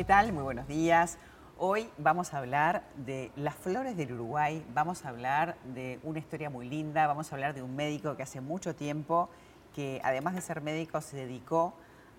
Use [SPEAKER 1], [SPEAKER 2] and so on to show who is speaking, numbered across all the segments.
[SPEAKER 1] ¿Qué tal? Muy buenos días. Hoy vamos a hablar de las flores del Uruguay, vamos a hablar de una historia muy linda, vamos a hablar de un médico que hace mucho tiempo, que además de ser médico, se dedicó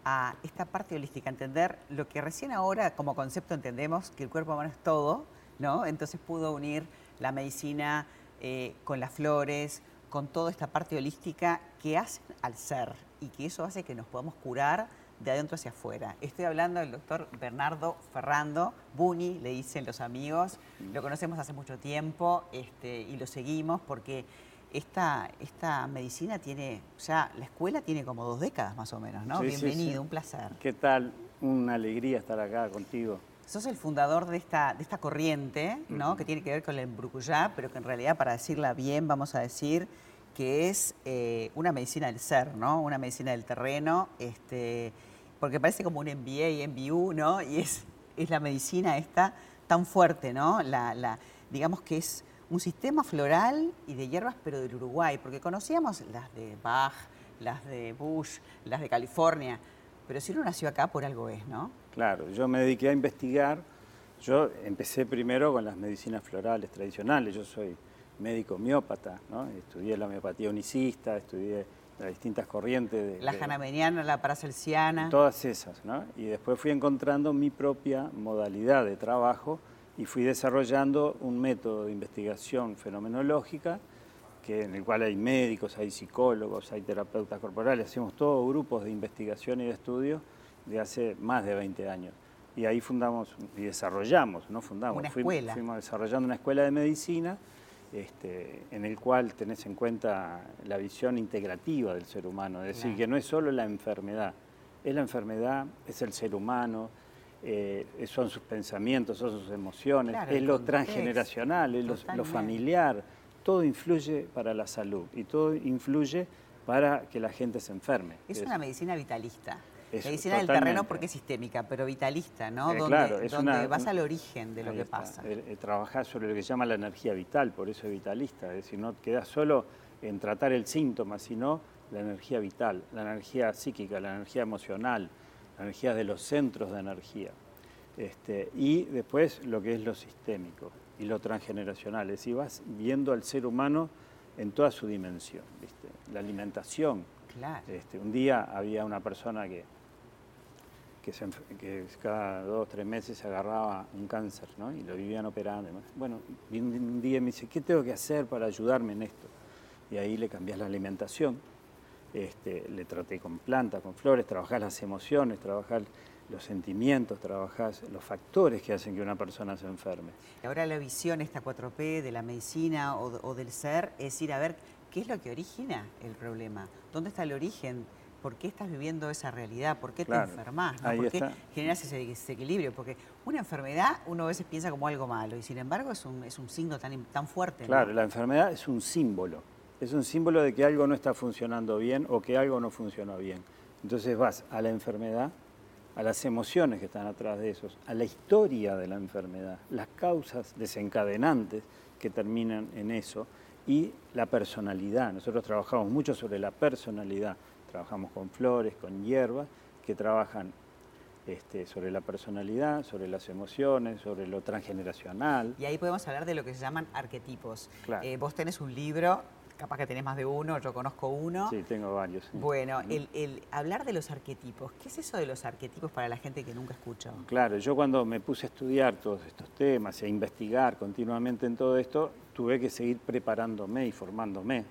[SPEAKER 1] a esta parte holística, entender lo que recién ahora como concepto entendemos, que el cuerpo humano es todo, ¿no? Entonces pudo unir la medicina eh, con las flores, con toda esta parte holística que hacen al ser y que eso hace que nos podamos curar de adentro hacia afuera. Estoy hablando del doctor Bernardo Ferrando, Buni, le dicen los amigos. Lo conocemos hace mucho tiempo este, y lo seguimos porque esta, esta medicina tiene, ya la escuela tiene como dos décadas más o menos, ¿no? Bienvenido, un placer.
[SPEAKER 2] ¿Qué tal? Una alegría estar acá contigo.
[SPEAKER 1] Sos el fundador de esta, de esta corriente, ¿no? Que tiene que ver con el brucuyá, pero que en realidad, para decirla bien, vamos a decir que es eh, una medicina del ser, ¿no? Una medicina del terreno, este, porque parece como un MBA MBU, ¿no? Y es, es la medicina esta tan fuerte, ¿no? La, digamos que es un sistema floral y de hierbas, pero del Uruguay, porque conocíamos las de Bach, las de Bush, las de California, pero si uno nació acá, por algo es, ¿no?
[SPEAKER 2] Claro, yo me dediqué a investigar. Yo empecé primero con las medicinas florales tradicionales. Yo soy médico homeópata, ¿no? Estudié la homeopatía unicista, estudié las distintas corrientes.
[SPEAKER 1] De, la janameniana, la paracelsiana.
[SPEAKER 2] Todas esas, ¿no? Y después fui encontrando mi propia modalidad de trabajo y fui desarrollando un método de investigación fenomenológica que, en el cual hay médicos, hay psicólogos, hay terapeutas corporales, hacemos todos grupos de investigación y de estudio de hace más de 20 años. Y ahí fundamos y desarrollamos, no fundamos,
[SPEAKER 1] una
[SPEAKER 2] fuimos,
[SPEAKER 1] escuela.
[SPEAKER 2] fuimos desarrollando una escuela de medicina este, en el cual tenés en cuenta la visión integrativa del ser humano, es decir, que no es solo la enfermedad, es la enfermedad, es el ser humano, eh, son sus pensamientos, son sus emociones, es lo transgeneracional, es lo, familiar, todo influye para la salud y todo influye para que la gente se enferme.
[SPEAKER 1] Es, una medicina vitalista. Medicina del terreno porque es sistémica, pero vitalista, ¿no?
[SPEAKER 2] Eh,
[SPEAKER 1] donde,
[SPEAKER 2] claro, es
[SPEAKER 1] donde vas al origen de lo que pasa.
[SPEAKER 2] Eh, trabajar sobre lo que se llama la energía vital, por eso es vitalista. Es decir, no queda solo en tratar el síntoma, sino la energía vital, la energía psíquica, la energía emocional, energías de los centros de energía. Este, y después lo que es lo sistémico y lo transgeneracional, es decir, vas viendo al ser humano en toda su dimensión, ¿viste? la alimentación. Este, un día había una persona que, que, cada dos o tres meses se agarraba un cáncer ¿no? y lo vivían operando. Bueno, un día me dice, ¿qué tengo que hacer para ayudarme en esto? Y ahí le cambias la alimentación, este, le traté con plantas, con flores, trabajás las emociones, trabajás los sentimientos, trabajás los factores que hacen que una persona se enferme.
[SPEAKER 1] Ahora la visión, esta 4P de la medicina o, del ser, es ir a ver qué es lo que origina el problema, dónde está el origen, por qué estás viviendo esa realidad, por qué te enfermas, por qué generas ese desequilibrio, porque una enfermedad uno a veces piensa como algo malo y sin embargo es un, es un signo tan, tan fuerte.
[SPEAKER 2] Claro, la enfermedad es un símbolo. Es un símbolo de que algo no está funcionando bien o que algo no funcionó bien. Entonces vas a la enfermedad, a las emociones que están atrás de eso, a la historia de la enfermedad, las causas desencadenantes que terminan en eso y la personalidad. Nosotros trabajamos mucho sobre la personalidad, trabajamos con flores, con hierbas, que trabajan este, sobre la personalidad, sobre las emociones, sobre lo transgeneracional.
[SPEAKER 1] Y ahí podemos hablar de lo que se llaman arquetipos. Eh, vos tenés un libro capaz que tenés más de uno, yo conozco uno.
[SPEAKER 2] Sí, tengo varios.
[SPEAKER 1] Bueno, el, hablar de los arquetipos, ¿qué es eso de los arquetipos para la gente que nunca escuchó?
[SPEAKER 2] Claro, yo cuando me puse a estudiar todos estos temas a investigar continuamente en todo esto, tuve que seguir preparándome y formándome.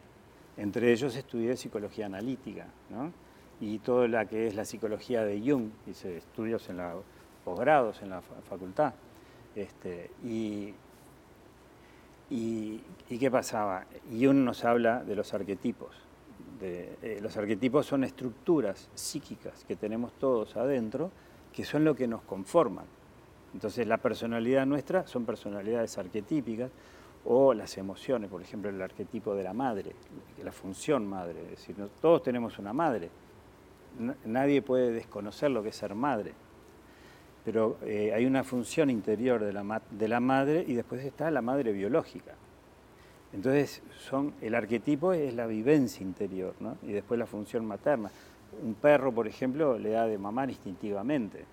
[SPEAKER 2] Entre ellos estudié psicología analítica, ¿no? Y todo lo que es la psicología de Jung, hice estudios en la posgrados en la facultad. Este, y ¿Y, qué pasaba? Jung nos habla de los arquetipos. Eh, los arquetipos son estructuras psíquicas que tenemos todos adentro, que son lo que nos conforman. Entonces la personalidad nuestra son personalidades arquetípicas o las emociones, por ejemplo el arquetipo de la madre, la función madre, es decir, todos tenemos una madre, nadie puede desconocer lo que es ser madre pero eh, hay una función interior de la, de la madre y después está la madre biológica. Entonces, son, el arquetipo es la vivencia interior, ¿no? y después la función materna. Un perro, por ejemplo, le da de mamar instintivamente.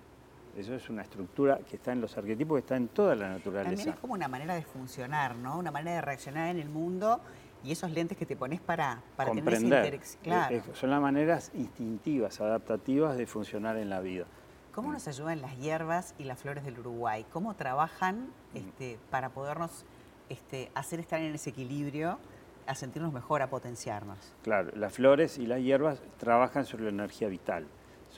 [SPEAKER 2] Eso es una estructura que está en los arquetipos, que está en toda la naturaleza.
[SPEAKER 1] También es como una manera de funcionar, ¿no? Una manera de reaccionar en el mundo y esos lentes que te pones para, para tener ese. Claro.
[SPEAKER 2] son las maneras instintivas, adaptativas de funcionar en la vida.
[SPEAKER 1] ¿Cómo nos ayudan las hierbas y las flores del Uruguay? ¿Cómo trabajan este, para podernos este, hacer estar en ese equilibrio, a sentirnos mejor, a potenciarnos?
[SPEAKER 2] Claro, las flores y las hierbas trabajan sobre la energía vital,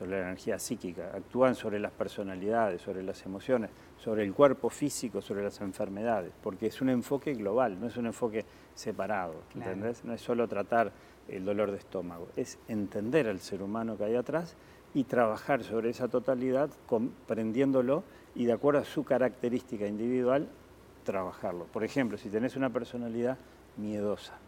[SPEAKER 2] sobre la energía psíquica, actúan sobre las personalidades, sobre las emociones, sobre el cuerpo físico, sobre las enfermedades, porque es un enfoque global, no es un enfoque separado, ¿entendés? No es solo tratar el dolor de estómago, es entender al ser humano que hay atrás y trabajar sobre esa totalidad comprendiéndolo y de acuerdo a su característica individual trabajarlo. Por ejemplo, si tenés una personalidad miedosa,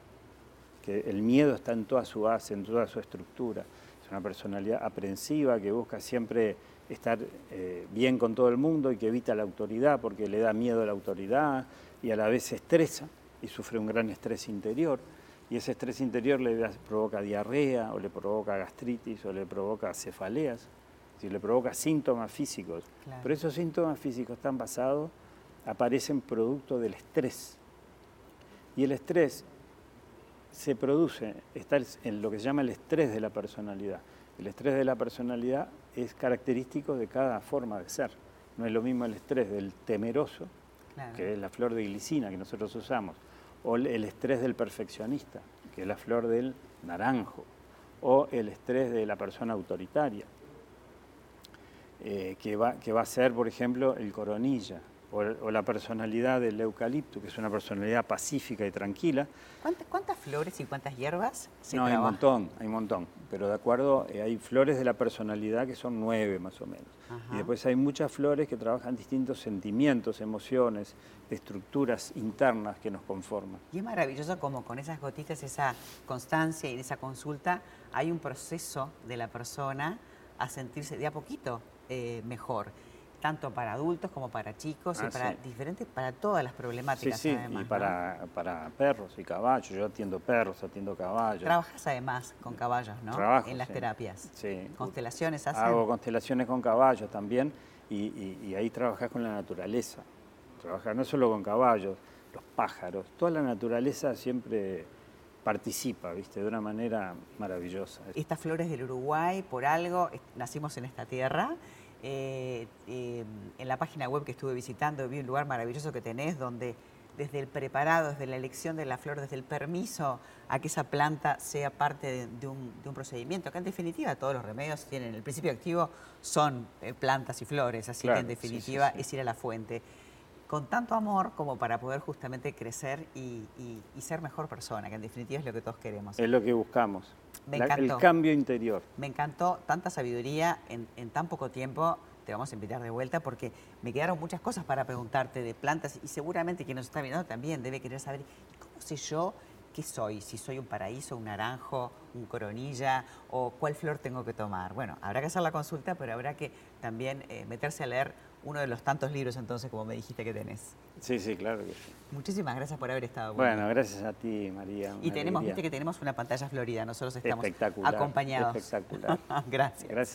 [SPEAKER 2] que el miedo está en toda su base, en toda su estructura, es una personalidad aprensiva que busca siempre estar eh, bien con todo el mundo y que evita la autoridad porque le da miedo a la autoridad y a la vez se estresa y sufre un gran estrés interior y ese estrés interior le provoca diarrea o le provoca gastritis o le provoca cefaleas, si le provoca síntomas físicos. Pero esos síntomas físicos están basados, aparecen producto del estrés. Y el estrés se produce, está en lo que se llama el estrés de la personalidad. El estrés de la personalidad es característico de cada forma de ser. No es lo mismo el estrés del temeroso, que es la flor de glicina que nosotros usamos, o el estrés del perfeccionista, que es la flor del naranjo, o el estrés de la persona autoritaria, eh, que, va, que va a ser, por ejemplo, el coronilla, o, la personalidad del eucalipto, que es una personalidad pacífica y tranquila.
[SPEAKER 1] ¿Cuántas, flores y cuántas hierbas
[SPEAKER 2] se No, hay un montón, hay un montón, pero de acuerdo, eh, hay flores de la personalidad que son nueve más o menos. Y después hay muchas flores que trabajan distintos sentimientos, emociones, estructuras internas que nos conforman.
[SPEAKER 1] Y es maravilloso como con esas gotitas, esa constancia y esa consulta, hay un proceso de la persona a sentirse de a poquito eh, mejor tanto para adultos como para chicos y ah, para diferentes, para todas las problemáticas.
[SPEAKER 2] Sí, sí, y para, para perros y caballos. Yo atiendo perros, atiendo caballos.
[SPEAKER 1] Trabajas además con caballos, ¿no?
[SPEAKER 2] Trabajo,
[SPEAKER 1] En las terapias.
[SPEAKER 2] Sí.
[SPEAKER 1] ¿Constelaciones hacen?
[SPEAKER 2] Hago constelaciones con caballos también y, ahí trabajas con la naturaleza. Trabajas no solo con caballos, los pájaros, toda la naturaleza siempre participa, ¿viste? De una manera maravillosa.
[SPEAKER 1] Estas flores del Uruguay, por algo, nacimos en esta tierra eh, eh, en la página web que estuve visitando vi un lugar maravilloso que tenés donde desde el preparado, desde la elección de la flor, desde el permiso a que esa planta sea parte de, un, procedimiento, que en definitiva todos los remedios tienen, el principio activo son eh, plantas y flores, así que en definitiva es ir a la fuente con tanto amor como para poder justamente crecer y, ser mejor persona, que en definitiva es lo que todos queremos.
[SPEAKER 2] Es lo que buscamos. Me encantó. El cambio interior.
[SPEAKER 1] Me encantó tanta sabiduría en, tan poco tiempo. Te vamos a invitar de vuelta porque me quedaron muchas cosas para preguntarte de plantas y seguramente quien nos está viendo también debe querer saber cómo sé yo qué soy, si soy un paraíso, un naranjo, un coronilla o cuál flor tengo que tomar. Bueno, habrá que hacer la consulta, pero habrá que también eh, meterse a leer uno de los tantos libros entonces, como me dijiste que tenés.
[SPEAKER 2] Sí, sí, claro que sí.
[SPEAKER 1] Muchísimas gracias por haber estado.
[SPEAKER 2] Bueno, gracias a ti, María.
[SPEAKER 1] Y tenemos, viste que tenemos una pantalla florida, nosotros estamos acompañados.
[SPEAKER 2] Espectacular.
[SPEAKER 1] gracias.
[SPEAKER 2] Gracias.